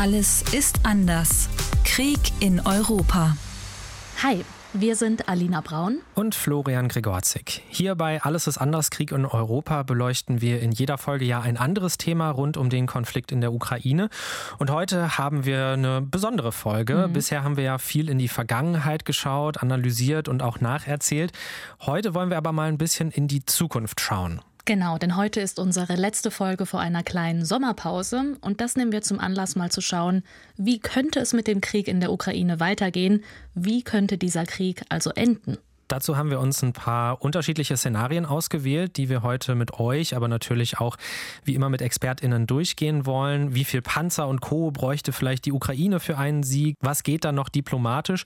Alles ist anders. Krieg in Europa. Hi, wir sind Alina Braun und Florian Gregorzig. Hier bei Alles ist anders Krieg in Europa beleuchten wir in jeder Folge ja ein anderes Thema rund um den Konflikt in der Ukraine. Und heute haben wir eine besondere Folge. Mhm. Bisher haben wir ja viel in die Vergangenheit geschaut, analysiert und auch nacherzählt. Heute wollen wir aber mal ein bisschen in die Zukunft schauen. Genau, denn heute ist unsere letzte Folge vor einer kleinen Sommerpause und das nehmen wir zum Anlass mal zu schauen, wie könnte es mit dem Krieg in der Ukraine weitergehen, wie könnte dieser Krieg also enden. Dazu haben wir uns ein paar unterschiedliche Szenarien ausgewählt, die wir heute mit euch, aber natürlich auch wie immer mit Expertinnen durchgehen wollen. Wie viel Panzer und Co bräuchte vielleicht die Ukraine für einen Sieg? Was geht dann noch diplomatisch?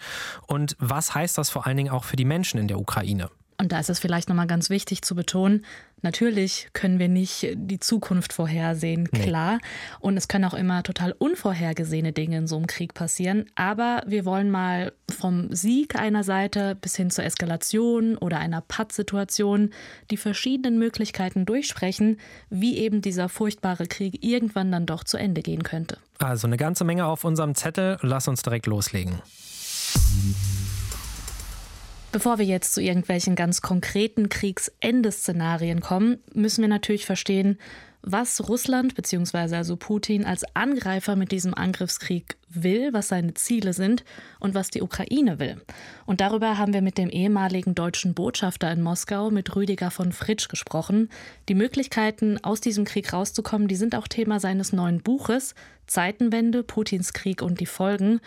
Und was heißt das vor allen Dingen auch für die Menschen in der Ukraine? Und da ist es vielleicht nochmal ganz wichtig zu betonen, natürlich können wir nicht die Zukunft vorhersehen, klar. Nee. Und es können auch immer total unvorhergesehene Dinge in so einem Krieg passieren. Aber wir wollen mal vom Sieg einer Seite bis hin zur Eskalation oder einer Pattsituation die verschiedenen Möglichkeiten durchsprechen, wie eben dieser furchtbare Krieg irgendwann dann doch zu Ende gehen könnte. Also eine ganze Menge auf unserem Zettel. Lass uns direkt loslegen. Bevor wir jetzt zu irgendwelchen ganz konkreten Kriegsendeszenarien kommen, müssen wir natürlich verstehen, was Russland bzw. also Putin als Angreifer mit diesem Angriffskrieg will, was seine Ziele sind und was die Ukraine will. Und darüber haben wir mit dem ehemaligen deutschen Botschafter in Moskau, mit Rüdiger von Fritsch, gesprochen. Die Möglichkeiten, aus diesem Krieg rauszukommen, die sind auch Thema seines neuen Buches Zeitenwende, Putins Krieg und die Folgen.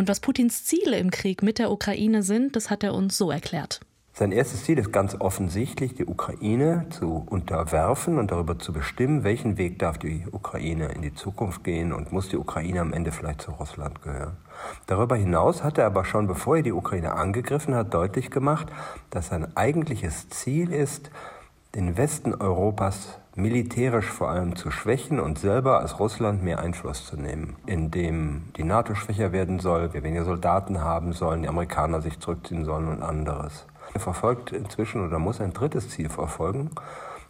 Und was Putins Ziele im Krieg mit der Ukraine sind, das hat er uns so erklärt. Sein erstes Ziel ist ganz offensichtlich, die Ukraine zu unterwerfen und darüber zu bestimmen, welchen Weg darf die Ukraine in die Zukunft gehen und muss die Ukraine am Ende vielleicht zu Russland gehören. Darüber hinaus hat er aber schon, bevor er die Ukraine angegriffen hat, deutlich gemacht, dass sein eigentliches Ziel ist, den Westen Europas militärisch vor allem zu schwächen und selber als Russland mehr Einfluss zu nehmen, indem die NATO schwächer werden soll, wir weniger Soldaten haben sollen, die Amerikaner sich zurückziehen sollen und anderes. Er verfolgt inzwischen oder muss ein drittes Ziel verfolgen.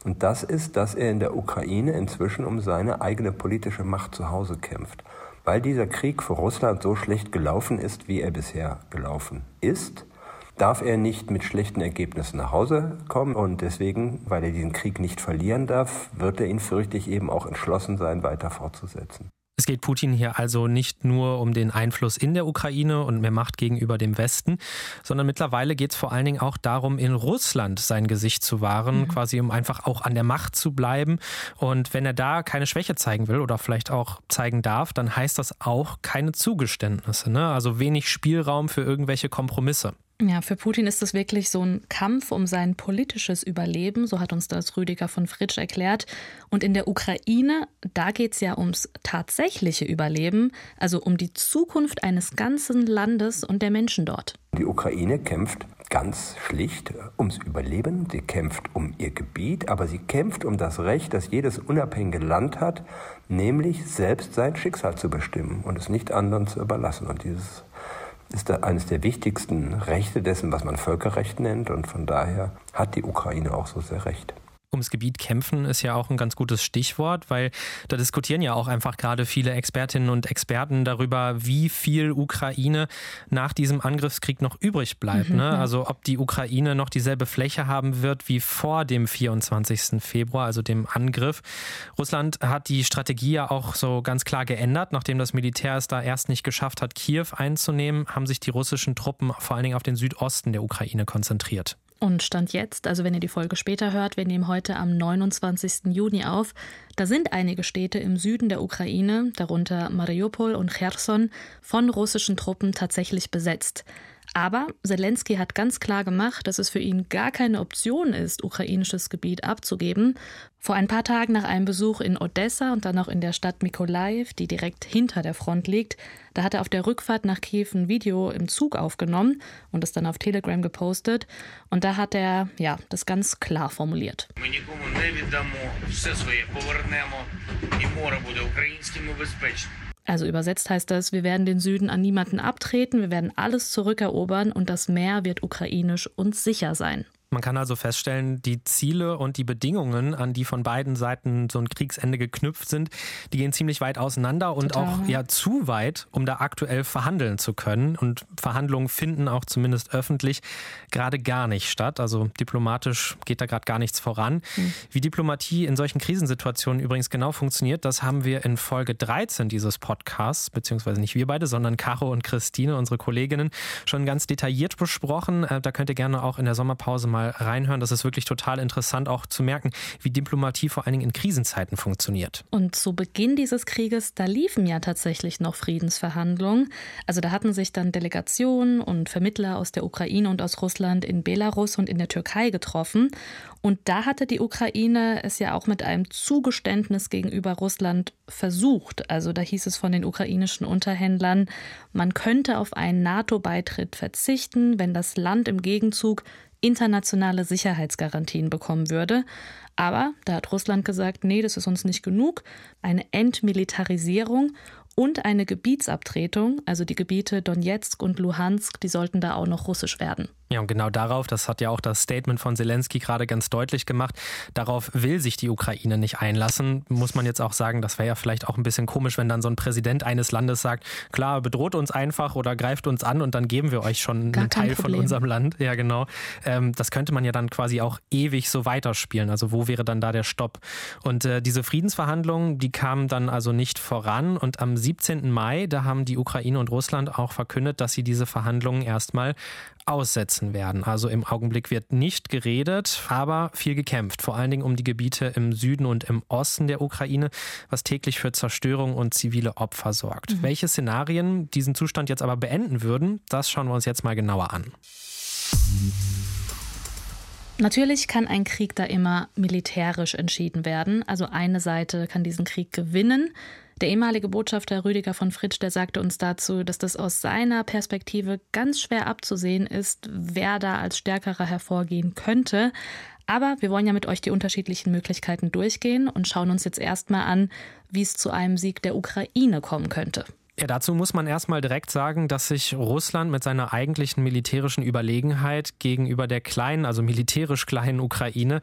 Und das ist, dass er in der Ukraine inzwischen um seine eigene politische Macht zu Hause kämpft. Weil dieser Krieg für Russland so schlecht gelaufen ist, wie er bisher gelaufen ist, darf er nicht mit schlechten Ergebnissen nach Hause kommen. Und deswegen, weil er diesen Krieg nicht verlieren darf, wird er ihn, fürchte ich, eben auch entschlossen sein, weiter fortzusetzen. Es geht Putin hier also nicht nur um den Einfluss in der Ukraine und mehr Macht gegenüber dem Westen, sondern mittlerweile geht es vor allen Dingen auch darum, in Russland sein Gesicht zu wahren, mhm. quasi um einfach auch an der Macht zu bleiben. Und wenn er da keine Schwäche zeigen will oder vielleicht auch zeigen darf, dann heißt das auch keine Zugeständnisse, ne? also wenig Spielraum für irgendwelche Kompromisse. Ja, für Putin ist es wirklich so ein Kampf um sein politisches Überleben, so hat uns das Rüdiger von Fritsch erklärt. Und in der Ukraine, da geht es ja ums tatsächliche Überleben, also um die Zukunft eines ganzen Landes und der Menschen dort. Die Ukraine kämpft ganz schlicht ums Überleben. Sie kämpft um ihr Gebiet, aber sie kämpft um das Recht, das jedes unabhängige Land hat, nämlich selbst sein Schicksal zu bestimmen und es nicht anderen zu überlassen. Und dieses ist eines der wichtigsten Rechte dessen, was man Völkerrecht nennt. Und von daher hat die Ukraine auch so sehr recht ums Gebiet kämpfen ist ja auch ein ganz gutes Stichwort, weil da diskutieren ja auch einfach gerade viele Expertinnen und Experten darüber, wie viel Ukraine nach diesem Angriffskrieg noch übrig bleibt. Mhm. Ne? Also ob die Ukraine noch dieselbe Fläche haben wird wie vor dem 24. Februar, also dem Angriff. Russland hat die Strategie ja auch so ganz klar geändert. Nachdem das Militär es da erst nicht geschafft hat, Kiew einzunehmen, haben sich die russischen Truppen vor allen Dingen auf den Südosten der Ukraine konzentriert. Und Stand jetzt, also wenn ihr die Folge später hört, wir nehmen heute am 29. Juni auf, da sind einige Städte im Süden der Ukraine, darunter Mariupol und Cherson, von russischen Truppen tatsächlich besetzt. Aber Zelensky hat ganz klar gemacht, dass es für ihn gar keine Option ist, ukrainisches Gebiet abzugeben. Vor ein paar Tagen nach einem Besuch in Odessa und dann auch in der Stadt Mykolaiv, die direkt hinter der Front liegt, da hat er auf der Rückfahrt nach Kiew ein Video im Zug aufgenommen und es dann auf Telegram gepostet. Und da hat er ja das ganz klar formuliert. Also übersetzt heißt das, wir werden den Süden an niemanden abtreten, wir werden alles zurückerobern und das Meer wird ukrainisch und sicher sein. Man kann also feststellen, die Ziele und die Bedingungen, an die von beiden Seiten so ein Kriegsende geknüpft sind, die gehen ziemlich weit auseinander und Total. auch ja zu weit, um da aktuell verhandeln zu können. Und Verhandlungen finden auch zumindest öffentlich gerade gar nicht statt. Also diplomatisch geht da gerade gar nichts voran. Mhm. Wie Diplomatie in solchen Krisensituationen übrigens genau funktioniert, das haben wir in Folge 13 dieses Podcasts, beziehungsweise nicht wir beide, sondern Caro und Christine, unsere Kolleginnen, schon ganz detailliert besprochen. Äh, da könnt ihr gerne auch in der Sommerpause mal mal reinhören. Das ist wirklich total interessant, auch zu merken, wie Diplomatie vor allen Dingen in Krisenzeiten funktioniert. Und zu Beginn dieses Krieges, da liefen ja tatsächlich noch Friedensverhandlungen. Also da hatten sich dann Delegationen und Vermittler aus der Ukraine und aus Russland in Belarus und in der Türkei getroffen. Und da hatte die Ukraine es ja auch mit einem Zugeständnis gegenüber Russland versucht. Also da hieß es von den ukrainischen Unterhändlern, man könnte auf einen NATO-Beitritt verzichten, wenn das Land im Gegenzug internationale Sicherheitsgarantien bekommen würde. Aber da hat Russland gesagt, nee, das ist uns nicht genug. Eine Entmilitarisierung und eine Gebietsabtretung, also die Gebiete Donetsk und Luhansk, die sollten da auch noch russisch werden. Ja, und genau darauf, das hat ja auch das Statement von Zelensky gerade ganz deutlich gemacht, darauf will sich die Ukraine nicht einlassen. Muss man jetzt auch sagen, das wäre ja vielleicht auch ein bisschen komisch, wenn dann so ein Präsident eines Landes sagt, klar, bedroht uns einfach oder greift uns an und dann geben wir euch schon Gar einen Teil Problem. von unserem Land. Ja, genau. Ähm, das könnte man ja dann quasi auch ewig so weiterspielen. Also wo wäre dann da der Stopp? Und äh, diese Friedensverhandlungen, die kamen dann also nicht voran. Und am 17. Mai, da haben die Ukraine und Russland auch verkündet, dass sie diese Verhandlungen erstmal aussetzen werden. Also im Augenblick wird nicht geredet, aber viel gekämpft, vor allen Dingen um die Gebiete im Süden und im Osten der Ukraine, was täglich für Zerstörung und zivile Opfer sorgt. Mhm. Welche Szenarien diesen Zustand jetzt aber beenden würden, das schauen wir uns jetzt mal genauer an. Natürlich kann ein Krieg da immer militärisch entschieden werden. Also eine Seite kann diesen Krieg gewinnen, der ehemalige Botschafter Rüdiger von Fritsch, der sagte uns dazu, dass das aus seiner Perspektive ganz schwer abzusehen ist, wer da als Stärkerer hervorgehen könnte. Aber wir wollen ja mit euch die unterschiedlichen Möglichkeiten durchgehen und schauen uns jetzt erstmal an, wie es zu einem Sieg der Ukraine kommen könnte. Ja, dazu muss man erstmal direkt sagen, dass sich Russland mit seiner eigentlichen militärischen Überlegenheit gegenüber der kleinen, also militärisch kleinen Ukraine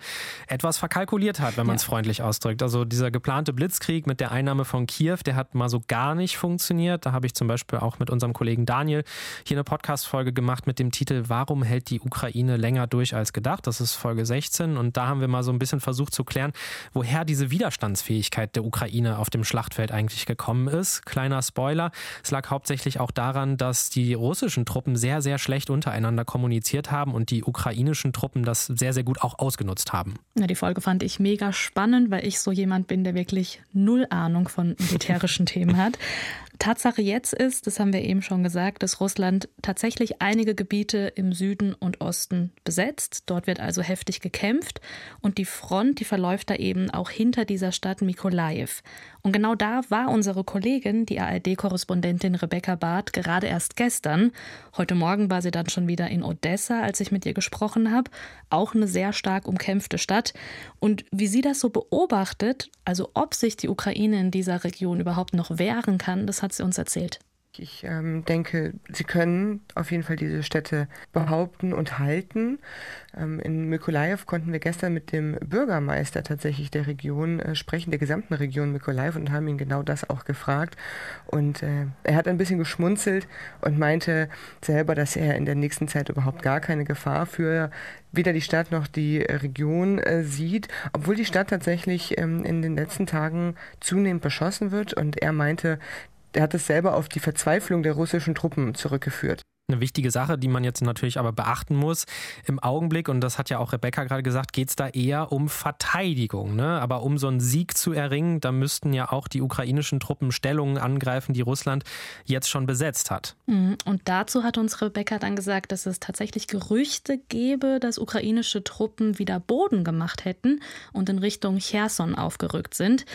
etwas verkalkuliert hat, wenn man es ja. freundlich ausdrückt. Also dieser geplante Blitzkrieg mit der Einnahme von Kiew, der hat mal so gar nicht funktioniert. Da habe ich zum Beispiel auch mit unserem Kollegen Daniel hier eine Podcast-Folge gemacht mit dem Titel Warum hält die Ukraine länger durch als gedacht? Das ist Folge 16 und da haben wir mal so ein bisschen versucht zu klären, woher diese Widerstandsfähigkeit der Ukraine auf dem Schlachtfeld eigentlich gekommen ist. Kleiner Spoiler. Es lag hauptsächlich auch daran, dass die russischen Truppen sehr, sehr schlecht untereinander kommuniziert haben und die ukrainischen Truppen das sehr, sehr gut auch ausgenutzt haben. Ja, die Folge fand ich mega spannend, weil ich so jemand bin, der wirklich null Ahnung von militärischen Themen hat. Tatsache jetzt ist, das haben wir eben schon gesagt, dass Russland tatsächlich einige Gebiete im Süden und Osten besetzt. Dort wird also heftig gekämpft und die Front, die verläuft da eben auch hinter dieser Stadt Mikolajew. Und genau da war unsere Kollegin, die ARD-Korrespondentin Rebecca Barth, gerade erst gestern. Heute Morgen war sie dann schon wieder in Odessa, als ich mit ihr gesprochen habe. Auch eine sehr stark umkämpfte Stadt. Und wie sie das so beobachtet, also ob sich die Ukraine in dieser Region überhaupt noch wehren kann, das hat sie uns erzählt. Ich ähm, denke, sie können auf jeden Fall diese Städte behaupten und halten. Ähm, in Mykolajew konnten wir gestern mit dem Bürgermeister tatsächlich der Region äh, sprechen, der gesamten Region Mykolajew und haben ihn genau das auch gefragt. Und äh, er hat ein bisschen geschmunzelt und meinte selber, dass er in der nächsten Zeit überhaupt gar keine Gefahr für weder die Stadt noch die Region äh, sieht, obwohl die Stadt tatsächlich ähm, in den letzten Tagen zunehmend beschossen wird. Und er meinte, er hat es selber auf die Verzweiflung der russischen Truppen zurückgeführt. Eine wichtige Sache, die man jetzt natürlich aber beachten muss, im Augenblick, und das hat ja auch Rebecca gerade gesagt, geht es da eher um Verteidigung. Ne? Aber um so einen Sieg zu erringen, da müssten ja auch die ukrainischen Truppen Stellungen angreifen, die Russland jetzt schon besetzt hat. Mhm. Und dazu hat uns Rebecca dann gesagt, dass es tatsächlich Gerüchte gäbe, dass ukrainische Truppen wieder Boden gemacht hätten und in Richtung Cherson aufgerückt sind.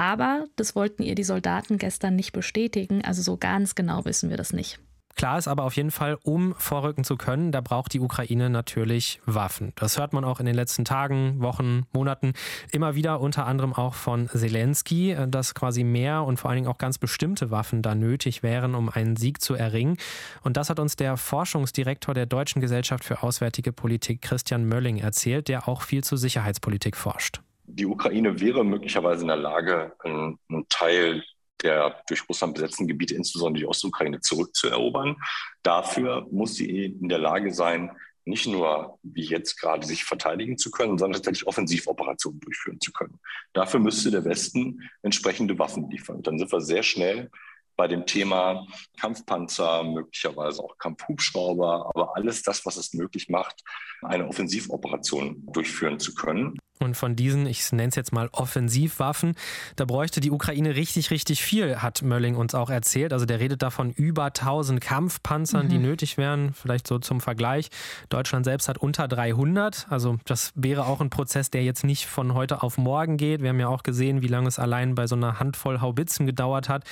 Aber das wollten ihr die Soldaten gestern nicht bestätigen, also so ganz genau wissen wir das nicht. Klar ist aber auf jeden Fall, um vorrücken zu können, da braucht die Ukraine natürlich Waffen. Das hört man auch in den letzten Tagen, Wochen, Monaten immer wieder, unter anderem auch von Zelensky, dass quasi mehr und vor allen Dingen auch ganz bestimmte Waffen da nötig wären, um einen Sieg zu erringen. Und das hat uns der Forschungsdirektor der Deutschen Gesellschaft für Auswärtige Politik, Christian Mölling, erzählt, der auch viel zur Sicherheitspolitik forscht. Die Ukraine wäre möglicherweise in der Lage, einen Teil der durch Russland besetzten Gebiete, insbesondere die Ostukraine, zurückzuerobern. Dafür muss sie in der Lage sein, nicht nur wie jetzt gerade sich verteidigen zu können, sondern tatsächlich Offensivoperationen durchführen zu können. Dafür müsste der Westen entsprechende Waffen liefern. Dann sind wir sehr schnell bei dem Thema Kampfpanzer, möglicherweise auch Kampfhubschrauber, aber alles das, was es möglich macht, eine Offensivoperation durchführen zu können. Und von diesen, ich nenne es jetzt mal Offensivwaffen, da bräuchte die Ukraine richtig, richtig viel, hat Mölling uns auch erzählt. Also der redet davon über 1000 Kampfpanzern, mhm. die nötig wären. Vielleicht so zum Vergleich. Deutschland selbst hat unter 300. Also das wäre auch ein Prozess, der jetzt nicht von heute auf morgen geht. Wir haben ja auch gesehen, wie lange es allein bei so einer Handvoll Haubitzen gedauert hat,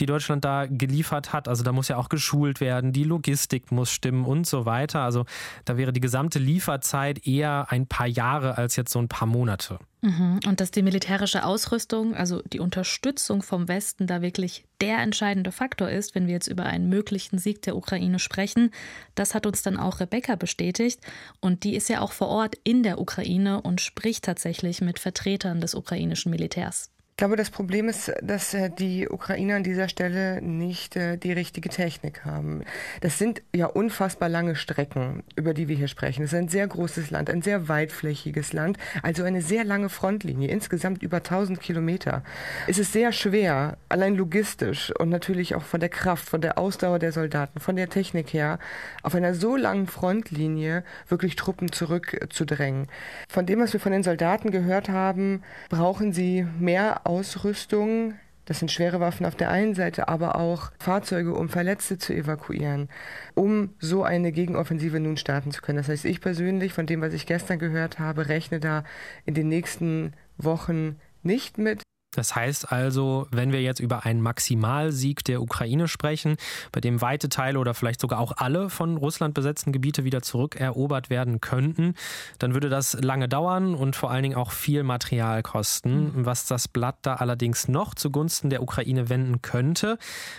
die Deutschland da geliefert hat. Also da muss ja auch geschult werden, die Logistik muss stimmen und so weiter. Also da wäre die gesamte Lieferzeit eher ein paar Jahre als jetzt so ein paar Monate. Mhm. Und dass die militärische Ausrüstung, also die Unterstützung vom Westen, da wirklich der entscheidende Faktor ist, wenn wir jetzt über einen möglichen Sieg der Ukraine sprechen, das hat uns dann auch Rebecca bestätigt. Und die ist ja auch vor Ort in der Ukraine und spricht tatsächlich mit Vertretern des ukrainischen Militärs. Ich glaube, das Problem ist, dass äh, die Ukrainer an dieser Stelle nicht äh, die richtige Technik haben. Das sind ja unfassbar lange Strecken, über die wir hier sprechen. Es ist ein sehr großes Land, ein sehr weitflächiges Land, also eine sehr lange Frontlinie, insgesamt über 1000 Kilometer. Es ist sehr schwer, allein logistisch und natürlich auch von der Kraft, von der Ausdauer der Soldaten, von der Technik her, auf einer so langen Frontlinie wirklich Truppen zurückzudrängen. Von dem, was wir von den Soldaten gehört haben, brauchen sie mehr Ausrüstung. Das sind schwere Waffen auf der einen Seite, aber auch Fahrzeuge, um Verletzte zu evakuieren, um so eine Gegenoffensive nun starten zu können. Das heißt, ich persönlich, von dem, was ich gestern gehört habe, rechne da in den nächsten Wochen nicht mit. Das heißt also, wenn wir jetzt über einen Maximalsieg der Ukraine sprechen, bei dem weite Teile oder vielleicht sogar auch alle von Russland besetzten Gebiete wieder zurückerobert werden könnten, dann würde das lange dauern und vor allen Dingen auch viel Material kosten. Mhm. Was das Blatt da allerdings noch zugunsten der Ukraine wenden könnte,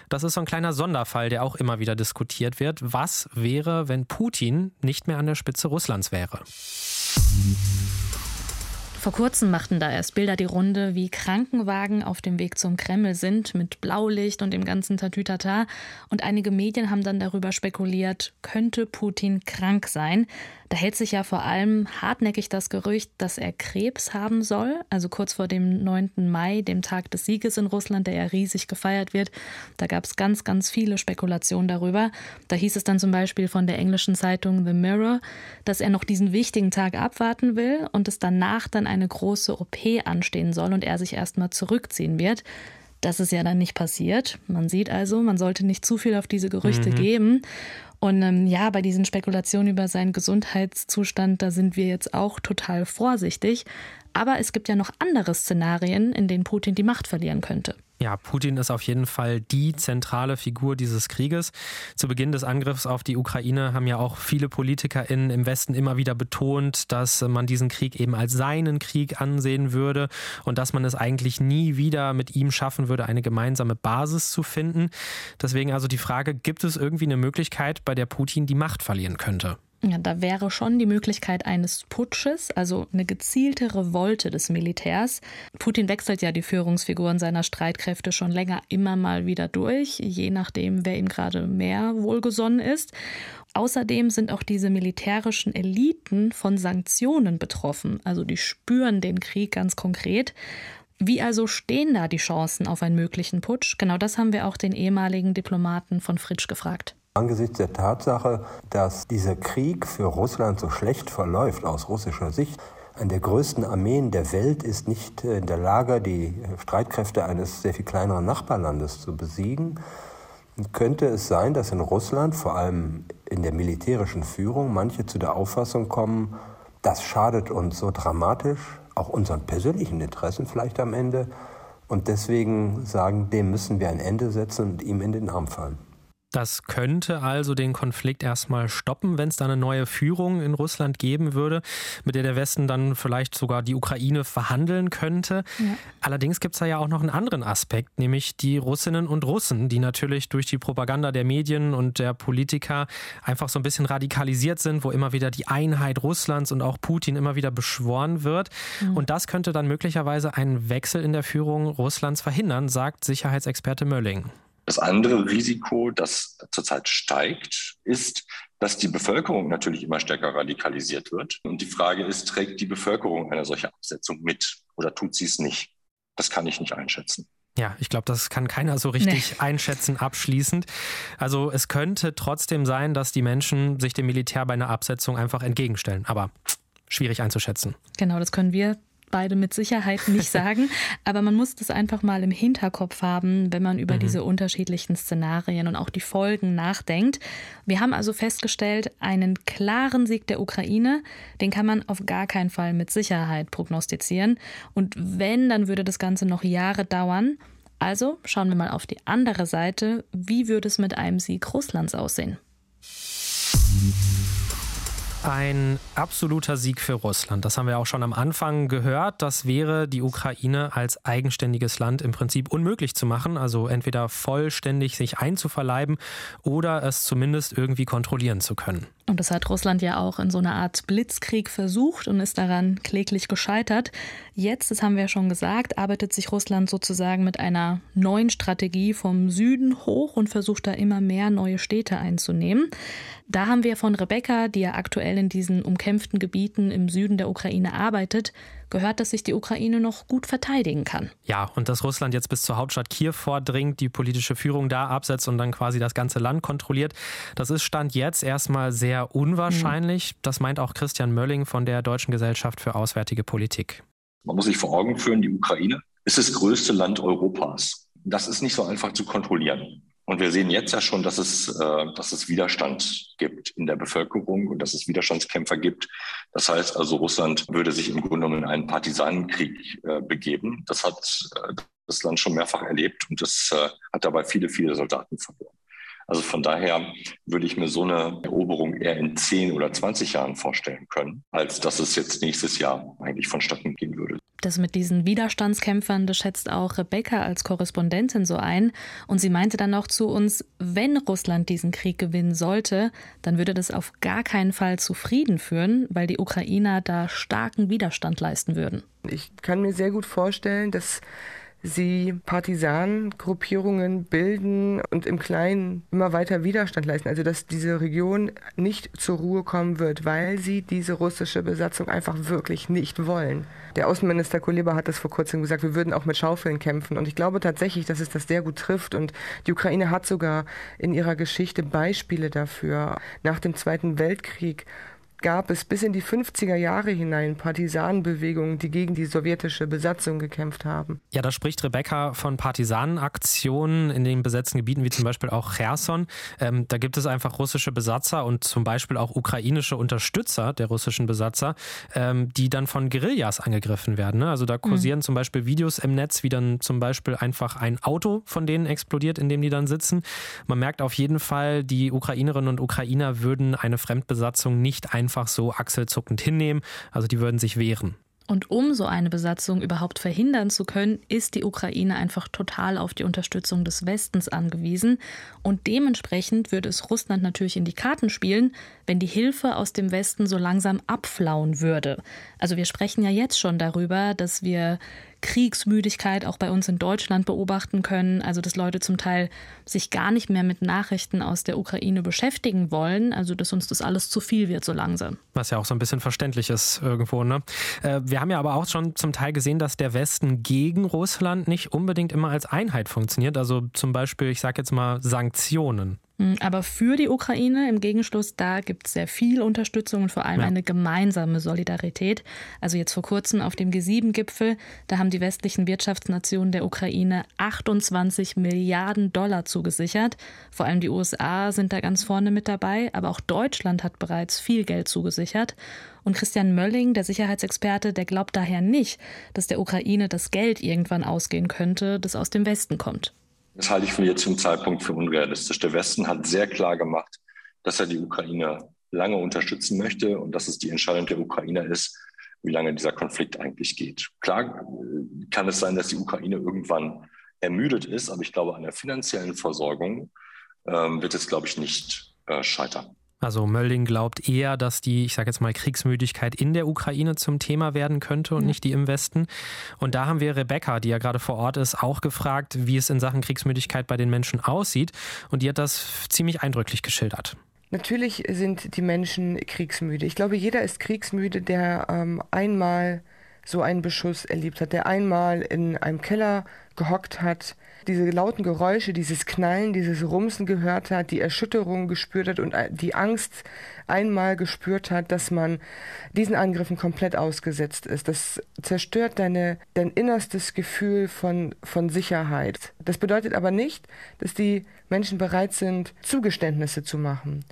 das ist so ein kleiner Sonderfall, der auch immer wieder diskutiert wird. Was wäre, wenn Putin nicht mehr an der Spitze Russlands wäre? Vor kurzem machten da erst Bilder die Runde, wie Krankenwagen auf dem Weg zum Kreml sind, mit Blaulicht und dem ganzen Tatütata. Und einige Medien haben dann darüber spekuliert, könnte Putin krank sein. Da hält sich ja vor allem hartnäckig das Gerücht, dass er Krebs haben soll. Also kurz vor dem 9. Mai, dem Tag des Sieges in Russland, der ja riesig gefeiert wird. Da gab es ganz, ganz viele Spekulationen darüber. Da hieß es dann zum Beispiel von der englischen Zeitung The Mirror, dass er noch diesen wichtigen Tag abwarten will und es danach dann eine große OP anstehen soll und er sich erstmal zurückziehen wird. Das ist ja dann nicht passiert. Man sieht also, man sollte nicht zu viel auf diese Gerüchte mhm. geben. Und ähm, ja, bei diesen Spekulationen über seinen Gesundheitszustand, da sind wir jetzt auch total vorsichtig. Aber es gibt ja noch andere Szenarien, in denen Putin die Macht verlieren könnte. Ja, Putin ist auf jeden Fall die zentrale Figur dieses Krieges. Zu Beginn des Angriffs auf die Ukraine haben ja auch viele PolitikerInnen im Westen immer wieder betont, dass man diesen Krieg eben als seinen Krieg ansehen würde und dass man es eigentlich nie wieder mit ihm schaffen würde, eine gemeinsame Basis zu finden. Deswegen also die Frage, gibt es irgendwie eine Möglichkeit, bei der Putin die Macht verlieren könnte? Ja, da wäre schon die Möglichkeit eines Putsches, also eine gezielte Revolte des Militärs. Putin wechselt ja die Führungsfiguren seiner Streitkräfte schon länger immer mal wieder durch, je nachdem, wer ihm gerade mehr wohlgesonnen ist. Außerdem sind auch diese militärischen Eliten von Sanktionen betroffen, also die spüren den Krieg ganz konkret. Wie also stehen da die Chancen auf einen möglichen Putsch? Genau das haben wir auch den ehemaligen Diplomaten von Fritsch gefragt. Angesichts der Tatsache, dass dieser Krieg für Russland so schlecht verläuft aus russischer Sicht, eine der größten Armeen der Welt ist nicht in der Lage, die Streitkräfte eines sehr viel kleineren Nachbarlandes zu besiegen, könnte es sein, dass in Russland, vor allem in der militärischen Führung, manche zu der Auffassung kommen, das schadet uns so dramatisch, auch unseren persönlichen Interessen vielleicht am Ende, und deswegen sagen, dem müssen wir ein Ende setzen und ihm in den Arm fallen. Das könnte also den Konflikt erstmal stoppen, wenn es da eine neue Führung in Russland geben würde, mit der der Westen dann vielleicht sogar die Ukraine verhandeln könnte. Ja. Allerdings gibt es da ja auch noch einen anderen Aspekt, nämlich die Russinnen und Russen, die natürlich durch die Propaganda der Medien und der Politiker einfach so ein bisschen radikalisiert sind, wo immer wieder die Einheit Russlands und auch Putin immer wieder beschworen wird. Mhm. Und das könnte dann möglicherweise einen Wechsel in der Führung Russlands verhindern, sagt Sicherheitsexperte Mölling. Das andere Risiko, das zurzeit steigt, ist, dass die Bevölkerung natürlich immer stärker radikalisiert wird. Und die Frage ist, trägt die Bevölkerung eine solche Absetzung mit oder tut sie es nicht? Das kann ich nicht einschätzen. Ja, ich glaube, das kann keiner so richtig nee. einschätzen abschließend. Also es könnte trotzdem sein, dass die Menschen sich dem Militär bei einer Absetzung einfach entgegenstellen. Aber schwierig einzuschätzen. Genau, das können wir beide mit Sicherheit nicht sagen, aber man muss das einfach mal im Hinterkopf haben, wenn man über mhm. diese unterschiedlichen Szenarien und auch die Folgen nachdenkt. Wir haben also festgestellt, einen klaren Sieg der Ukraine, den kann man auf gar keinen Fall mit Sicherheit prognostizieren. Und wenn, dann würde das Ganze noch Jahre dauern. Also schauen wir mal auf die andere Seite. Wie würde es mit einem Sieg Russlands aussehen? Ein absoluter Sieg für Russland. Das haben wir auch schon am Anfang gehört. Das wäre die Ukraine als eigenständiges Land im Prinzip unmöglich zu machen. Also entweder vollständig sich einzuverleiben oder es zumindest irgendwie kontrollieren zu können. Und das hat Russland ja auch in so einer Art Blitzkrieg versucht und ist daran kläglich gescheitert. Jetzt, das haben wir ja schon gesagt, arbeitet sich Russland sozusagen mit einer neuen Strategie vom Süden hoch und versucht da immer mehr neue Städte einzunehmen. Da haben wir von Rebecca, die ja aktuell in diesen umkämpften Gebieten im Süden der Ukraine arbeitet, gehört, dass sich die Ukraine noch gut verteidigen kann. Ja, und dass Russland jetzt bis zur Hauptstadt Kiew vordringt, die politische Führung da absetzt und dann quasi das ganze Land kontrolliert, das ist Stand jetzt erstmal sehr unwahrscheinlich. Mhm. Das meint auch Christian Mölling von der Deutschen Gesellschaft für Auswärtige Politik. Man muss sich vor Augen führen, die Ukraine ist das größte Land Europas. Das ist nicht so einfach zu kontrollieren. Und wir sehen jetzt ja schon, dass es, äh, dass es Widerstand gibt in der Bevölkerung und dass es Widerstandskämpfer gibt. Das heißt also, Russland würde sich im Grunde genommen in einen Partisanenkrieg äh, begeben. Das hat äh, das Land schon mehrfach erlebt und das hat dabei viele, viele Soldaten verloren. Also von daher würde ich mir so eine Eroberung eher in 10 oder 20 Jahren vorstellen können, als dass es jetzt nächstes Jahr eigentlich vonstatten gehen würde. Das mit diesen Widerstandskämpfern, das schätzt auch Rebecca als Korrespondentin so ein. Und sie meinte dann auch zu uns, wenn Russland diesen Krieg gewinnen sollte, dann würde das auf gar keinen Fall zu Frieden führen, weil die Ukrainer da starken Widerstand leisten würden. Ich kann mir sehr gut vorstellen, dass sie Partisanengruppierungen bilden und im Kleinen immer weiter Widerstand leisten. Also dass diese Region nicht zur Ruhe kommen wird, weil sie diese russische Besatzung einfach wirklich nicht wollen. Der Außenminister Kuleba hat das vor kurzem gesagt, wir würden auch mit Schaufeln kämpfen. Und ich glaube tatsächlich, dass es das sehr gut trifft. Und die Ukraine hat sogar in ihrer Geschichte Beispiele dafür. Nach dem Zweiten Weltkrieg gab es bis in die 50er Jahre hinein Partisanenbewegungen, die gegen die sowjetische Besatzung gekämpft haben. Ja, da spricht Rebecca von Partisanenaktionen in den besetzten Gebieten, wie zum Beispiel auch Cherson. Ähm, da gibt es einfach russische Besatzer und zum Beispiel auch ukrainische Unterstützer der russischen Besatzer, ähm, die dann von Guerillas angegriffen werden. Ne? Also da kursieren mhm. zum Beispiel Videos im Netz, wie dann zum Beispiel einfach ein Auto von denen explodiert, in dem die dann sitzen. Man merkt auf jeden Fall, die Ukrainerinnen und Ukrainer würden eine Fremdbesatzung nicht ein einfach so achselzuckend hinnehmen. Also die würden sich wehren. Und um so eine Besatzung überhaupt verhindern zu können, ist die Ukraine einfach total auf die Unterstützung des Westens angewiesen. Und dementsprechend würde es Russland natürlich in die Karten spielen, wenn die Hilfe aus dem Westen so langsam abflauen würde. Also wir sprechen ja jetzt schon darüber, dass wir Kriegsmüdigkeit auch bei uns in Deutschland beobachten können. Also dass Leute zum Teil sich gar nicht mehr mit Nachrichten aus der Ukraine beschäftigen wollen. Also dass uns das alles zu viel wird so langsam. Was ja auch so ein bisschen verständlich ist irgendwo. Ne? Äh, wir haben ja aber auch schon zum Teil gesehen, dass der Westen gegen Russland nicht unbedingt immer als Einheit funktioniert. Also zum Beispiel, ich sage jetzt mal Sanktionen. Hm, aber für die Ukraine im Gegenschluss, da gibt es sehr viel Unterstützung und vor allem ja. eine gemeinsame Solidarität. Also jetzt vor kurzem auf dem G7-Gipfel, da haben die westlichen Wirtschaftsnationen der Ukraine 28 Milliarden Dollar zugesichert. Vor allem die USA sind da ganz vorne mit dabei, aber auch Deutschland hat bereits viel Geld zugesichert. Und Christian Mölling, der Sicherheitsexperte, der glaubt daher nicht, dass der Ukraine das Geld irgendwann ausgehen könnte, das aus dem Westen kommt. Das halte ich für jetzt zum Zeitpunkt für unrealistisch. Der Westen hat sehr klar gemacht, dass er die Ukraine lange unterstützen möchte und dass es die Entscheidung der Ukrainer ist, wie lange dieser Konflikt eigentlich geht. Klar äh, kann es sein, dass die Ukraine irgendwann ermüdet ist, aber ich glaube, an der finanziellen Versorgung ähm, wird es, glaube ich, nicht äh, scheitern. Also Mölling glaubt eher, dass die, ich sage jetzt mal, Kriegsmüdigkeit in der Ukraine zum Thema werden könnte und ja. nicht die im Westen. Und da haben wir Rebecca, die ja gerade vor Ort ist, auch gefragt, wie es in Sachen Kriegsmüdigkeit bei den Menschen aussieht. Und die hat das ziemlich eindrücklich geschildert. Natürlich sind die Menschen kriegsmüde. Ich glaube, jeder ist kriegsmüde, der ähm, einmal so einen Beschuss erlebt hat, der einmal in einem Keller gehockt hat, diese lauten Geräusche, dieses Knallen, dieses Rumsen gehört hat, die Erschütterung gespürt hat und die Angst einmal gespürt hat, dass man diesen Angriffen komplett ausgesetzt ist. Das zerstört deine, dein innerstes Gefühl von, von Sicherheit. Das bedeutet aber nicht, dass die Menschen bereit sind, Zugeständnisse zu machen.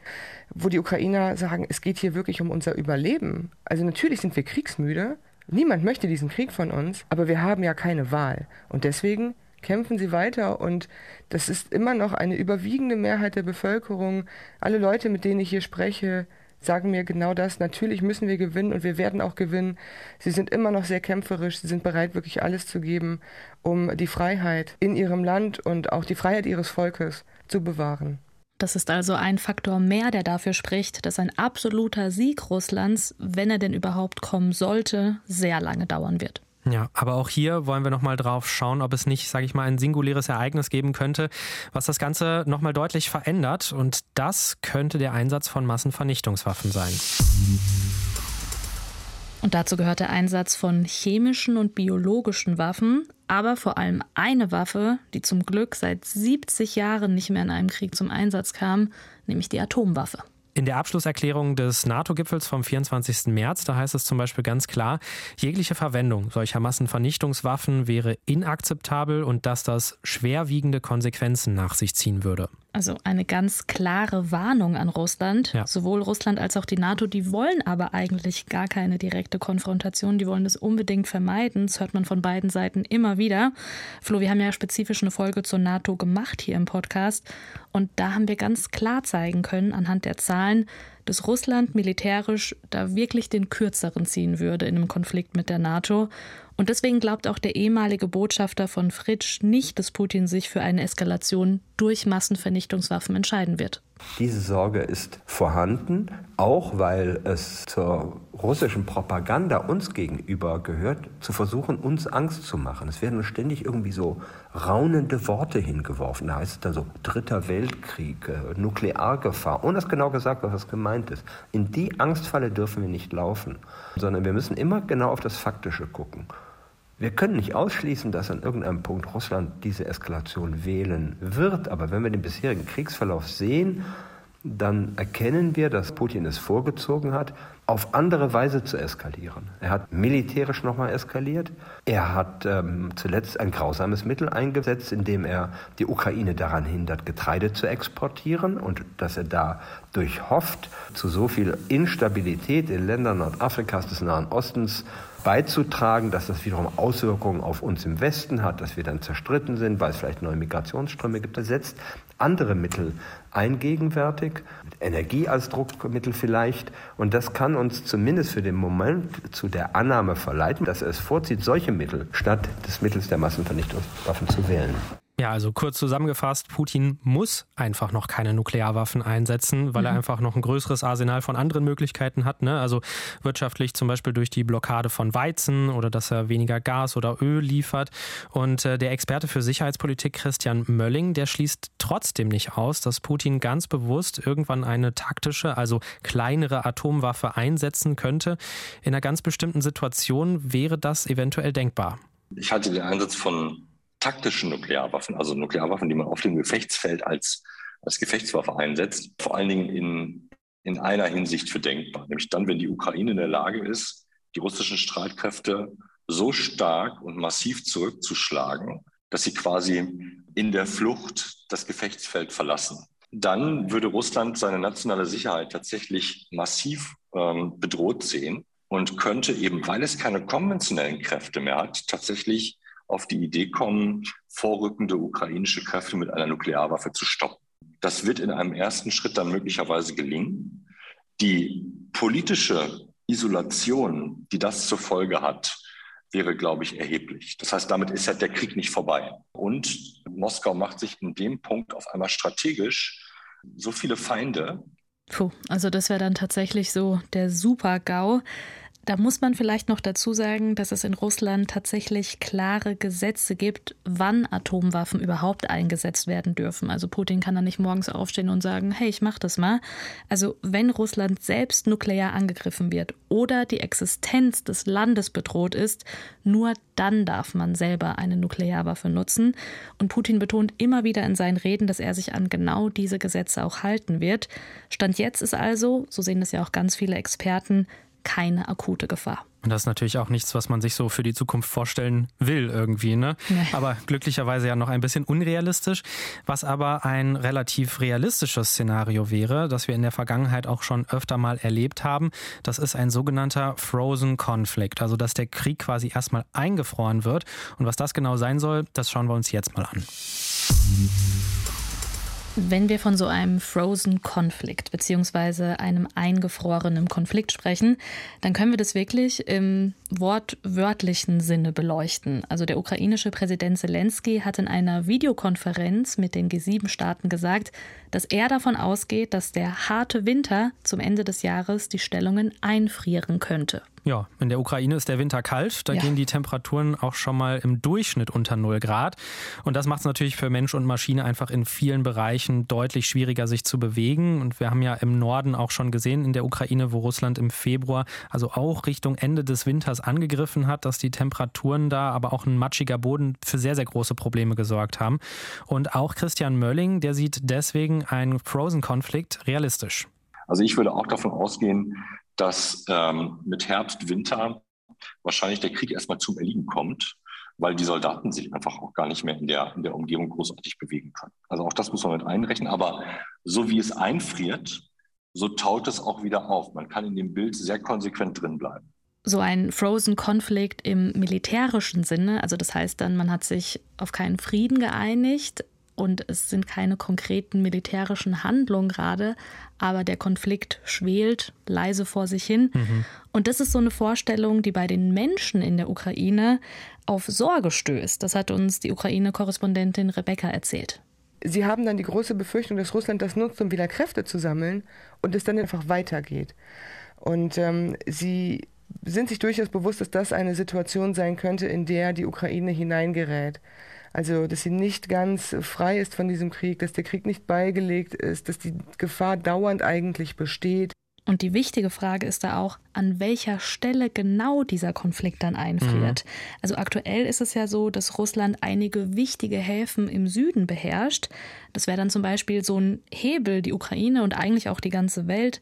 Wo die Ukrainer sagen, es geht hier wirklich um unser Überleben. Also natürlich sind wir kriegsmüde, Niemand möchte diesen Krieg von uns, aber wir haben ja keine Wahl. Und deswegen kämpfen sie weiter und das ist immer noch eine überwiegende Mehrheit der Bevölkerung. Alle Leute, mit denen ich hier spreche, sagen mir genau das. Natürlich müssen wir gewinnen und wir werden auch gewinnen. Sie sind immer noch sehr kämpferisch, sie sind bereit, wirklich alles zu geben, um die Freiheit in ihrem Land und auch die Freiheit ihres Volkes zu bewahren. Das ist also ein Faktor mehr, der dafür spricht, dass ein absoluter Sieg Russlands, wenn er denn überhaupt kommen sollte, sehr lange dauern wird. Ja, aber auch hier wollen wir nochmal drauf schauen, ob es nicht, sage ich mal, ein singuläres Ereignis geben könnte, was das Ganze nochmal deutlich verändert. Und das könnte der Einsatz von Massenvernichtungswaffen sein. Und dazu gehört der Einsatz von chemischen und biologischen Waffen, aber vor allem eine Waffe, die zum Glück seit 70 Jahren nicht mehr in einem Krieg zum Einsatz kam, nämlich die Atomwaffe. In der Abschlusserklärung des NATO-Gipfels vom 24. März, da heißt es zum Beispiel ganz klar, jegliche Verwendung solcher Massenvernichtungswaffen wäre inakzeptabel und dass das schwerwiegende Konsequenzen nach sich ziehen würde. Also eine ganz klare Warnung an Russland. Ja. Sowohl Russland als auch die NATO, die wollen aber eigentlich gar keine direkte Konfrontation. Die wollen das unbedingt vermeiden. Das hört man von beiden Seiten immer wieder. Flo, wir haben ja spezifisch eine Folge zur NATO gemacht hier im Podcast. Und da haben wir ganz klar zeigen können, anhand der Zahlen, dass Russland militärisch da wirklich den kürzeren ziehen würde in einem Konflikt mit der NATO. Und deswegen glaubt auch der ehemalige Botschafter von Fritsch nicht, dass Putin sich für eine Eskalation durch Massenvernichtungswaffen entscheiden wird. Diese Sorge ist vorhanden, auch weil es zur russischen Propaganda uns gegenüber gehört, zu versuchen, uns Angst zu machen. Es werden ständig irgendwie so raunende Worte hingeworfen. Da heißt es dann so Dritter Weltkrieg, äh, Nukleargefahr, ohne dass genau gesagt wird, was gemeint ist. In die Angstfalle dürfen wir nicht laufen, sondern wir müssen immer genau auf das Faktische gucken. Wir können nicht ausschließen, dass an irgendeinem Punkt Russland diese Eskalation wählen wird, aber wenn wir den bisherigen Kriegsverlauf sehen, dann erkennen wir, dass Putin es vorgezogen hat, auf andere Weise zu eskalieren. Er hat militärisch nochmal eskaliert. Er hat ähm, zuletzt ein grausames Mittel eingesetzt, indem er die Ukraine daran hindert, Getreide zu exportieren und dass er dadurch hofft, zu so viel Instabilität in Ländern Nordafrikas des Nahen Ostens beizutragen, dass das wiederum Auswirkungen auf uns im Westen hat, dass wir dann zerstritten sind, weil es vielleicht neue Migrationsströme gibt. Er setzt andere Mittel ein gegenwärtig, Energie als Druckmittel vielleicht. Und das kann uns zumindest für den Moment zu der Annahme verleiten, dass er es vorzieht, solche Mittel statt des Mittels der Massenvernichtungswaffen zu wählen. Ja, also kurz zusammengefasst, Putin muss einfach noch keine Nuklearwaffen einsetzen, weil mhm. er einfach noch ein größeres Arsenal von anderen Möglichkeiten hat. Ne? Also wirtschaftlich zum Beispiel durch die Blockade von Weizen oder dass er weniger Gas oder Öl liefert. Und äh, der Experte für Sicherheitspolitik Christian Mölling, der schließt trotzdem nicht aus, dass Putin ganz bewusst irgendwann eine taktische, also kleinere Atomwaffe einsetzen könnte. In einer ganz bestimmten Situation wäre das eventuell denkbar. Ich halte den Einsatz von taktischen Nuklearwaffen, also Nuklearwaffen, die man auf dem Gefechtsfeld als, als Gefechtswaffe einsetzt, vor allen Dingen in, in einer Hinsicht für denkbar, nämlich dann, wenn die Ukraine in der Lage ist, die russischen Streitkräfte so stark und massiv zurückzuschlagen, dass sie quasi in der Flucht das Gefechtsfeld verlassen. Dann würde Russland seine nationale Sicherheit tatsächlich massiv ähm, bedroht sehen und könnte eben, weil es keine konventionellen Kräfte mehr hat, tatsächlich auf die Idee kommen, vorrückende ukrainische Kräfte mit einer Nuklearwaffe zu stoppen. Das wird in einem ersten Schritt dann möglicherweise gelingen. Die politische Isolation, die das zur Folge hat, wäre, glaube ich, erheblich. Das heißt, damit ist ja der Krieg nicht vorbei. Und Moskau macht sich in dem Punkt auf einmal strategisch so viele Feinde. Puh, also das wäre dann tatsächlich so der Super-GAU. Da muss man vielleicht noch dazu sagen, dass es in Russland tatsächlich klare Gesetze gibt, wann Atomwaffen überhaupt eingesetzt werden dürfen. Also Putin kann da nicht morgens aufstehen und sagen, hey, ich mach das mal. Also wenn Russland selbst nuklear angegriffen wird oder die Existenz des Landes bedroht ist, nur dann darf man selber eine Nuklearwaffe nutzen. Und Putin betont immer wieder in seinen Reden, dass er sich an genau diese Gesetze auch halten wird. Stand jetzt ist also, so sehen es ja auch ganz viele Experten, keine akute Gefahr. Und das ist natürlich auch nichts, was man sich so für die Zukunft vorstellen will irgendwie, ne? Nee. Aber glücklicherweise ja noch ein bisschen unrealistisch. Was aber ein relativ realistisches Szenario wäre, das wir in der Vergangenheit auch schon öfter mal erlebt haben, das ist ein sogenannter Frozen Conflict. Also, dass der Krieg quasi erstmal eingefroren wird. Und was das genau sein soll, das schauen wir uns jetzt mal an. Wenn wir von so einem Frozen Konflikt beziehungsweise einem eingefrorenen Konflikt sprechen, dann können wir das wirklich im wortwörtlichen Sinne beleuchten. Also der ukrainische Präsident Zelensky hat in einer Videokonferenz mit den G7-Staaten gesagt, dass er davon ausgeht, dass der harte Winter zum Ende des Jahres die Stellungen einfrieren könnte. Ja, in der Ukraine ist der Winter kalt. Da ja. gehen die Temperaturen auch schon mal im Durchschnitt unter 0 Grad. Und das macht es natürlich für Mensch und Maschine einfach in vielen Bereichen deutlich schwieriger, sich zu bewegen. Und wir haben ja im Norden auch schon gesehen, in der Ukraine, wo Russland im Februar, also auch Richtung Ende des Winters angegriffen hat, dass die Temperaturen da, aber auch ein matschiger Boden für sehr, sehr große Probleme gesorgt haben. Und auch Christian Mölling, der sieht deswegen einen Frozen-Konflikt realistisch. Also ich würde auch davon ausgehen, dass ähm, mit Herbst, Winter wahrscheinlich der Krieg erstmal zum Erliegen kommt, weil die Soldaten sich einfach auch gar nicht mehr in der, in der Umgebung großartig bewegen können. Also auch das muss man mit einrechnen. Aber so wie es einfriert, so taut es auch wieder auf. Man kann in dem Bild sehr konsequent drin bleiben. So ein Frozen-Konflikt im militärischen Sinne, also das heißt dann, man hat sich auf keinen Frieden geeinigt, und es sind keine konkreten militärischen Handlungen gerade, aber der Konflikt schwelt leise vor sich hin. Mhm. Und das ist so eine Vorstellung, die bei den Menschen in der Ukraine auf Sorge stößt. Das hat uns die Ukraine-Korrespondentin Rebecca erzählt. Sie haben dann die große Befürchtung, dass Russland das nutzt, um wieder Kräfte zu sammeln und es dann einfach weitergeht. Und ähm, sie sind sich durchaus bewusst, dass das eine Situation sein könnte, in der die Ukraine hineingerät. Also, dass sie nicht ganz frei ist von diesem Krieg, dass der Krieg nicht beigelegt ist, dass die Gefahr dauernd eigentlich besteht. Und die wichtige Frage ist da auch, an welcher Stelle genau dieser Konflikt dann einfriert. Mhm. Also aktuell ist es ja so, dass Russland einige wichtige Häfen im Süden beherrscht. Das wäre dann zum Beispiel so ein Hebel, die Ukraine und eigentlich auch die ganze Welt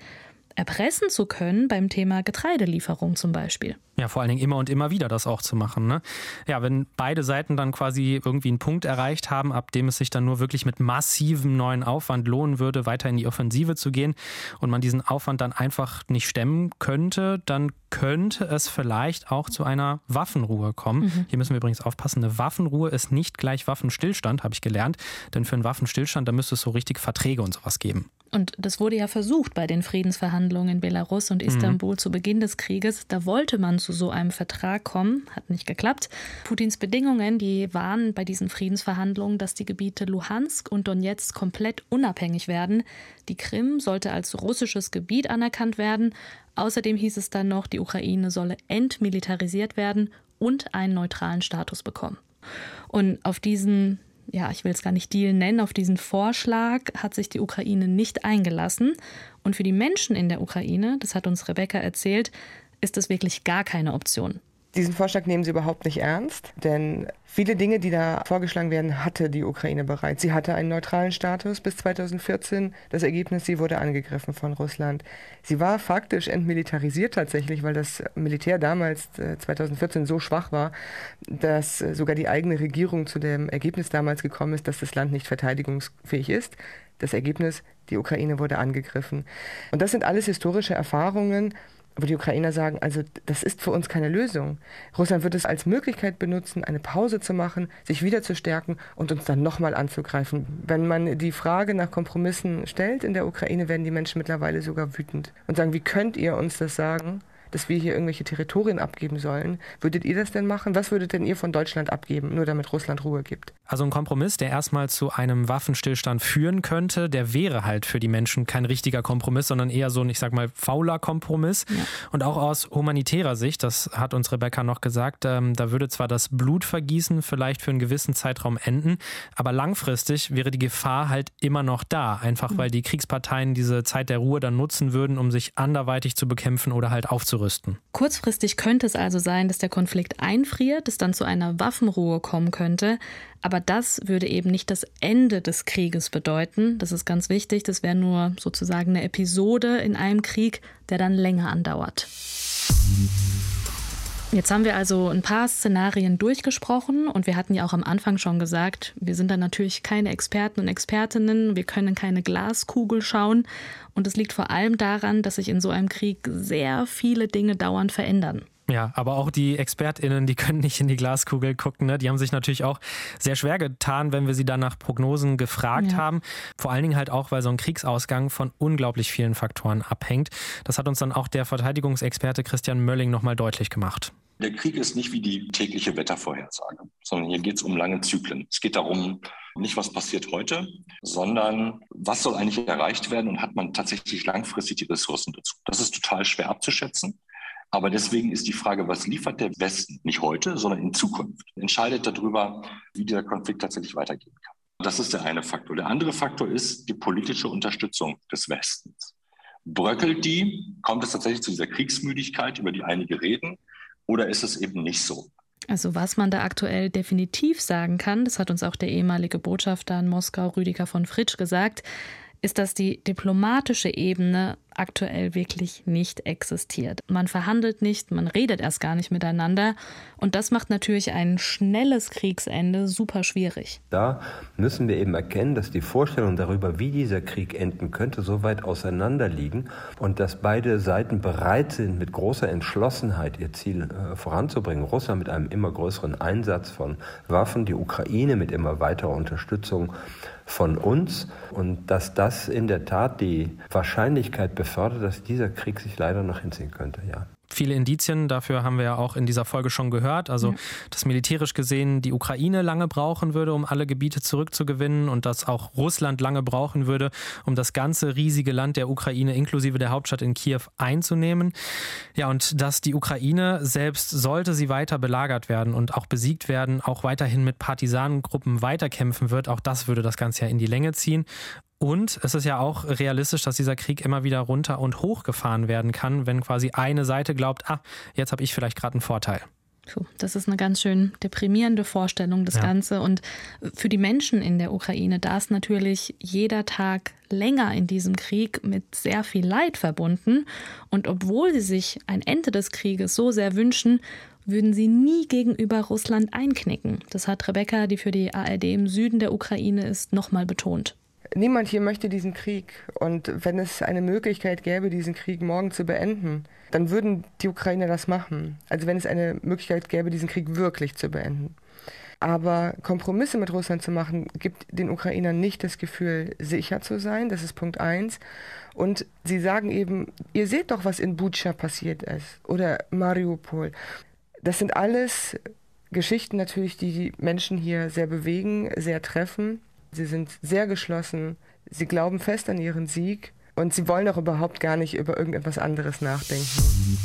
erpressen zu können beim Thema Getreidelieferung zum Beispiel. Ja, vor allen Dingen immer und immer wieder das auch zu machen. Ne? Ja, wenn beide Seiten dann quasi irgendwie einen Punkt erreicht haben, ab dem es sich dann nur wirklich mit massivem neuen Aufwand lohnen würde, weiter in die Offensive zu gehen und man diesen Aufwand dann einfach nicht stemmen könnte, dann könnte es vielleicht auch zu einer Waffenruhe kommen. Mhm. Hier müssen wir übrigens aufpassen, eine Waffenruhe ist nicht gleich Waffenstillstand, habe ich gelernt. Denn für einen Waffenstillstand, da müsste es so richtig Verträge und sowas geben. Und das wurde ja versucht bei den Friedensverhandlungen in Belarus und Istanbul mhm. zu Beginn des Krieges. Da wollte man zu so einem Vertrag kommen, hat nicht geklappt. Putins Bedingungen, die waren bei diesen Friedensverhandlungen, dass die Gebiete Luhansk und Donetsk komplett unabhängig werden. Die Krim sollte als russisches Gebiet anerkannt werden. Außerdem hieß es dann noch, die Ukraine solle entmilitarisiert werden und einen neutralen Status bekommen. Und auf diesen ja, ich will es gar nicht Deal nennen, auf diesen Vorschlag hat sich die Ukraine nicht eingelassen. Und für die Menschen in der Ukraine, das hat uns Rebecca erzählt, ist das wirklich gar keine Option. Diesen Vorschlag nehmen sie überhaupt nicht ernst, denn viele Dinge, die da vorgeschlagen werden, hatte die Ukraine bereits. Sie hatte einen neutralen Status bis 2014. Das Ergebnis, sie wurde angegriffen von Russland. Sie war faktisch entmilitarisiert tatsächlich, weil das Militär damals 2014 äh, so schwach war, dass äh, sogar die eigene Regierung zu dem Ergebnis damals gekommen ist, dass das Land nicht verteidigungsfähig ist. Das Ergebnis, die Ukraine wurde angegriffen. Und das sind alles historische Erfahrungen, wo die Ukrainer sagen, also das ist für uns keine Lösung. Russland wird es als Möglichkeit benutzen, eine Pause zu machen, sich wieder zu stärken und uns dann nochmal anzugreifen. Wenn man die Frage nach Kompromissen stellt in der Ukraine, werden die Menschen mittlerweile sogar wütend und sagen, wie könnt ihr uns das sagen? Dass wir hier irgendwelche Territorien abgeben sollen. Würdet ihr das denn machen? Was würdet denn ihr von Deutschland abgeben, nur damit Russland Ruhe gibt? Also ein Kompromiss, der erstmal zu einem Waffenstillstand führen könnte, der wäre halt für die Menschen kein richtiger Kompromiss, sondern eher so ein, ich sag mal, fauler Kompromiss. Ja. Und auch aus humanitärer Sicht, das hat uns Rebecca noch gesagt, ähm, da würde zwar das Blutvergießen vielleicht für einen gewissen Zeitraum enden, aber langfristig wäre die Gefahr halt immer noch da, einfach mhm. weil die Kriegsparteien diese Zeit der Ruhe dann nutzen würden, um sich anderweitig zu bekämpfen oder halt aufzurüsten. Kurzfristig könnte es also sein, dass der Konflikt einfriert, es dann zu einer Waffenruhe kommen könnte. Aber das würde eben nicht das Ende des Krieges bedeuten. Das ist ganz wichtig. Das wäre nur sozusagen eine Episode in einem Krieg, der dann länger andauert. Jetzt haben wir also ein paar Szenarien durchgesprochen und wir hatten ja auch am Anfang schon gesagt, wir sind da natürlich keine Experten und Expertinnen, wir können keine Glaskugel schauen und es liegt vor allem daran, dass sich in so einem Krieg sehr viele Dinge dauernd verändern. Ja, aber auch die ExpertInnen, die können nicht in die Glaskugel gucken. Ne? Die haben sich natürlich auch sehr schwer getan, wenn wir sie dann nach Prognosen gefragt ja. haben. Vor allen Dingen halt auch, weil so ein Kriegsausgang von unglaublich vielen Faktoren abhängt. Das hat uns dann auch der Verteidigungsexperte Christian Mölling nochmal deutlich gemacht. Der Krieg ist nicht wie die tägliche Wettervorhersage, sondern hier geht es um lange Zyklen. Es geht darum, nicht was passiert heute, sondern was soll eigentlich erreicht werden und hat man tatsächlich langfristig die Ressourcen dazu. Das ist total schwer abzuschätzen. Aber deswegen ist die Frage, was liefert der Westen nicht heute, sondern in Zukunft, entscheidet darüber, wie dieser Konflikt tatsächlich weitergehen kann. Das ist der eine Faktor. Der andere Faktor ist die politische Unterstützung des Westens. Bröckelt die? Kommt es tatsächlich zu dieser Kriegsmüdigkeit, über die einige reden? Oder ist es eben nicht so? Also was man da aktuell definitiv sagen kann, das hat uns auch der ehemalige Botschafter in Moskau, Rüdiger von Fritsch, gesagt, ist, dass die diplomatische Ebene aktuell wirklich nicht existiert. Man verhandelt nicht, man redet erst gar nicht miteinander und das macht natürlich ein schnelles Kriegsende super schwierig. Da müssen wir eben erkennen, dass die Vorstellungen darüber, wie dieser Krieg enden könnte, so weit auseinander liegen und dass beide Seiten bereit sind, mit großer Entschlossenheit ihr Ziel äh, voranzubringen. Russland mit einem immer größeren Einsatz von Waffen, die Ukraine mit immer weiterer Unterstützung von uns und dass das in der Tat die Wahrscheinlichkeit befördert, dass dieser Krieg sich leider noch hinziehen könnte, ja viele Indizien, dafür haben wir ja auch in dieser Folge schon gehört. Also, ja. dass militärisch gesehen die Ukraine lange brauchen würde, um alle Gebiete zurückzugewinnen und dass auch Russland lange brauchen würde, um das ganze riesige Land der Ukraine inklusive der Hauptstadt in Kiew einzunehmen. Ja, und dass die Ukraine selbst sollte sie weiter belagert werden und auch besiegt werden, auch weiterhin mit Partisanengruppen weiterkämpfen wird, auch das würde das Ganze ja in die Länge ziehen. Und es ist ja auch realistisch, dass dieser Krieg immer wieder runter und hoch gefahren werden kann, wenn quasi eine Seite glaubt, ah, jetzt habe ich vielleicht gerade einen Vorteil. Das ist eine ganz schön deprimierende Vorstellung, das ja. Ganze. Und für die Menschen in der Ukraine, da ist natürlich jeder Tag länger in diesem Krieg mit sehr viel Leid verbunden. Und obwohl sie sich ein Ende des Krieges so sehr wünschen, würden sie nie gegenüber Russland einknicken. Das hat Rebecca, die für die ARD im Süden der Ukraine ist, nochmal betont. Niemand hier möchte diesen Krieg. Und wenn es eine Möglichkeit gäbe, diesen Krieg morgen zu beenden, dann würden die Ukrainer das machen. Also wenn es eine Möglichkeit gäbe, diesen Krieg wirklich zu beenden. Aber Kompromisse mit Russland zu machen, gibt den Ukrainern nicht das Gefühl, sicher zu sein. Das ist Punkt eins. Und sie sagen eben, ihr seht doch, was in Butscha passiert ist oder Mariupol. Das sind alles Geschichten natürlich, die die Menschen hier sehr bewegen, sehr treffen. Sie sind sehr geschlossen. Sie glauben fest an ihren Sieg und sie wollen auch überhaupt gar nicht über irgendetwas anderes nachdenken.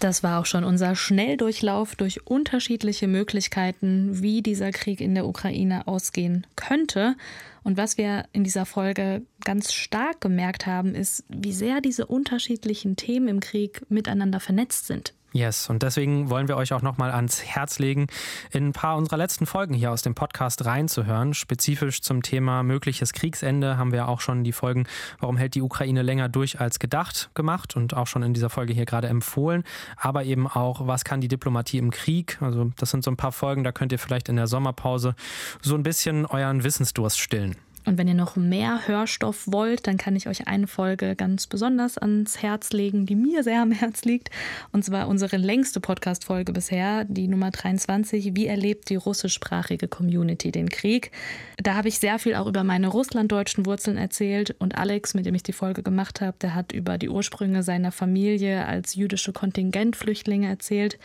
Das war auch schon unser Schnelldurchlauf durch unterschiedliche Möglichkeiten, wie dieser Krieg in der Ukraine ausgehen könnte. Und was wir in dieser Folge ganz stark gemerkt haben, ist, wie sehr diese unterschiedlichen Themen im Krieg miteinander vernetzt sind. Yes, und deswegen wollen wir euch auch nochmal ans Herz legen, in ein paar unserer letzten Folgen hier aus dem Podcast reinzuhören. Spezifisch zum Thema mögliches Kriegsende haben wir auch schon die Folgen, warum hält die Ukraine länger durch als gedacht gemacht und auch schon in dieser Folge hier gerade empfohlen. Aber eben auch, was kann die Diplomatie im Krieg? Also das sind so ein paar Folgen, da könnt ihr vielleicht in der Sommerpause so ein bisschen euren Wissensdurst stillen. Und wenn ihr noch mehr Hörstoff wollt, dann kann ich euch eine Folge ganz besonders ans Herz legen, die mir sehr am Herz liegt. Und zwar unsere längste Podcast-Folge bisher, die Nummer 23. Wie erlebt die russischsprachige Community den Krieg? Da habe ich sehr viel auch über meine russlanddeutschen Wurzeln erzählt. Und Alex, mit dem ich die Folge gemacht habe, der hat über die Ursprünge seiner Familie als jüdische Kontingentflüchtlinge erzählt.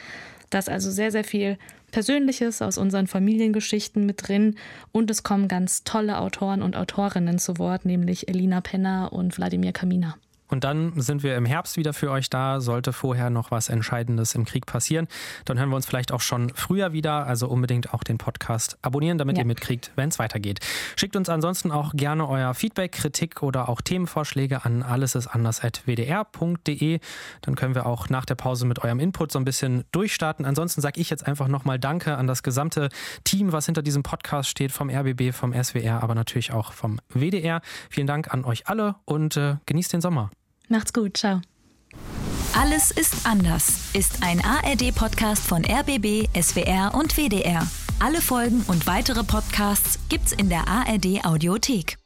Da ist also sehr, sehr viel Persönliches aus unseren Familiengeschichten mit drin und es kommen ganz tolle Autoren und Autorinnen zu Wort, nämlich Elina Penner und Wladimir Kamina. Und dann sind wir im Herbst wieder für euch da. Sollte vorher noch was Entscheidendes im Krieg passieren, dann hören wir uns vielleicht auch schon früher wieder. Also unbedingt auch den Podcast abonnieren, damit ja. ihr mitkriegt, wenn es weitergeht. Schickt uns ansonsten auch gerne euer Feedback, Kritik oder auch Themenvorschläge an allesistanders.wdr.de. Dann können wir auch nach der Pause mit eurem Input so ein bisschen durchstarten. Ansonsten sage ich jetzt einfach nochmal Danke an das gesamte Team, was hinter diesem Podcast steht, vom RBB, vom SWR, aber natürlich auch vom WDR. Vielen Dank an euch alle und äh, genießt den Sommer. Macht's gut, ciao. Alles ist anders ist ein ARD-Podcast von RBB, SWR und WDR. Alle Folgen und weitere Podcasts gibt's in der ARD Audiothek.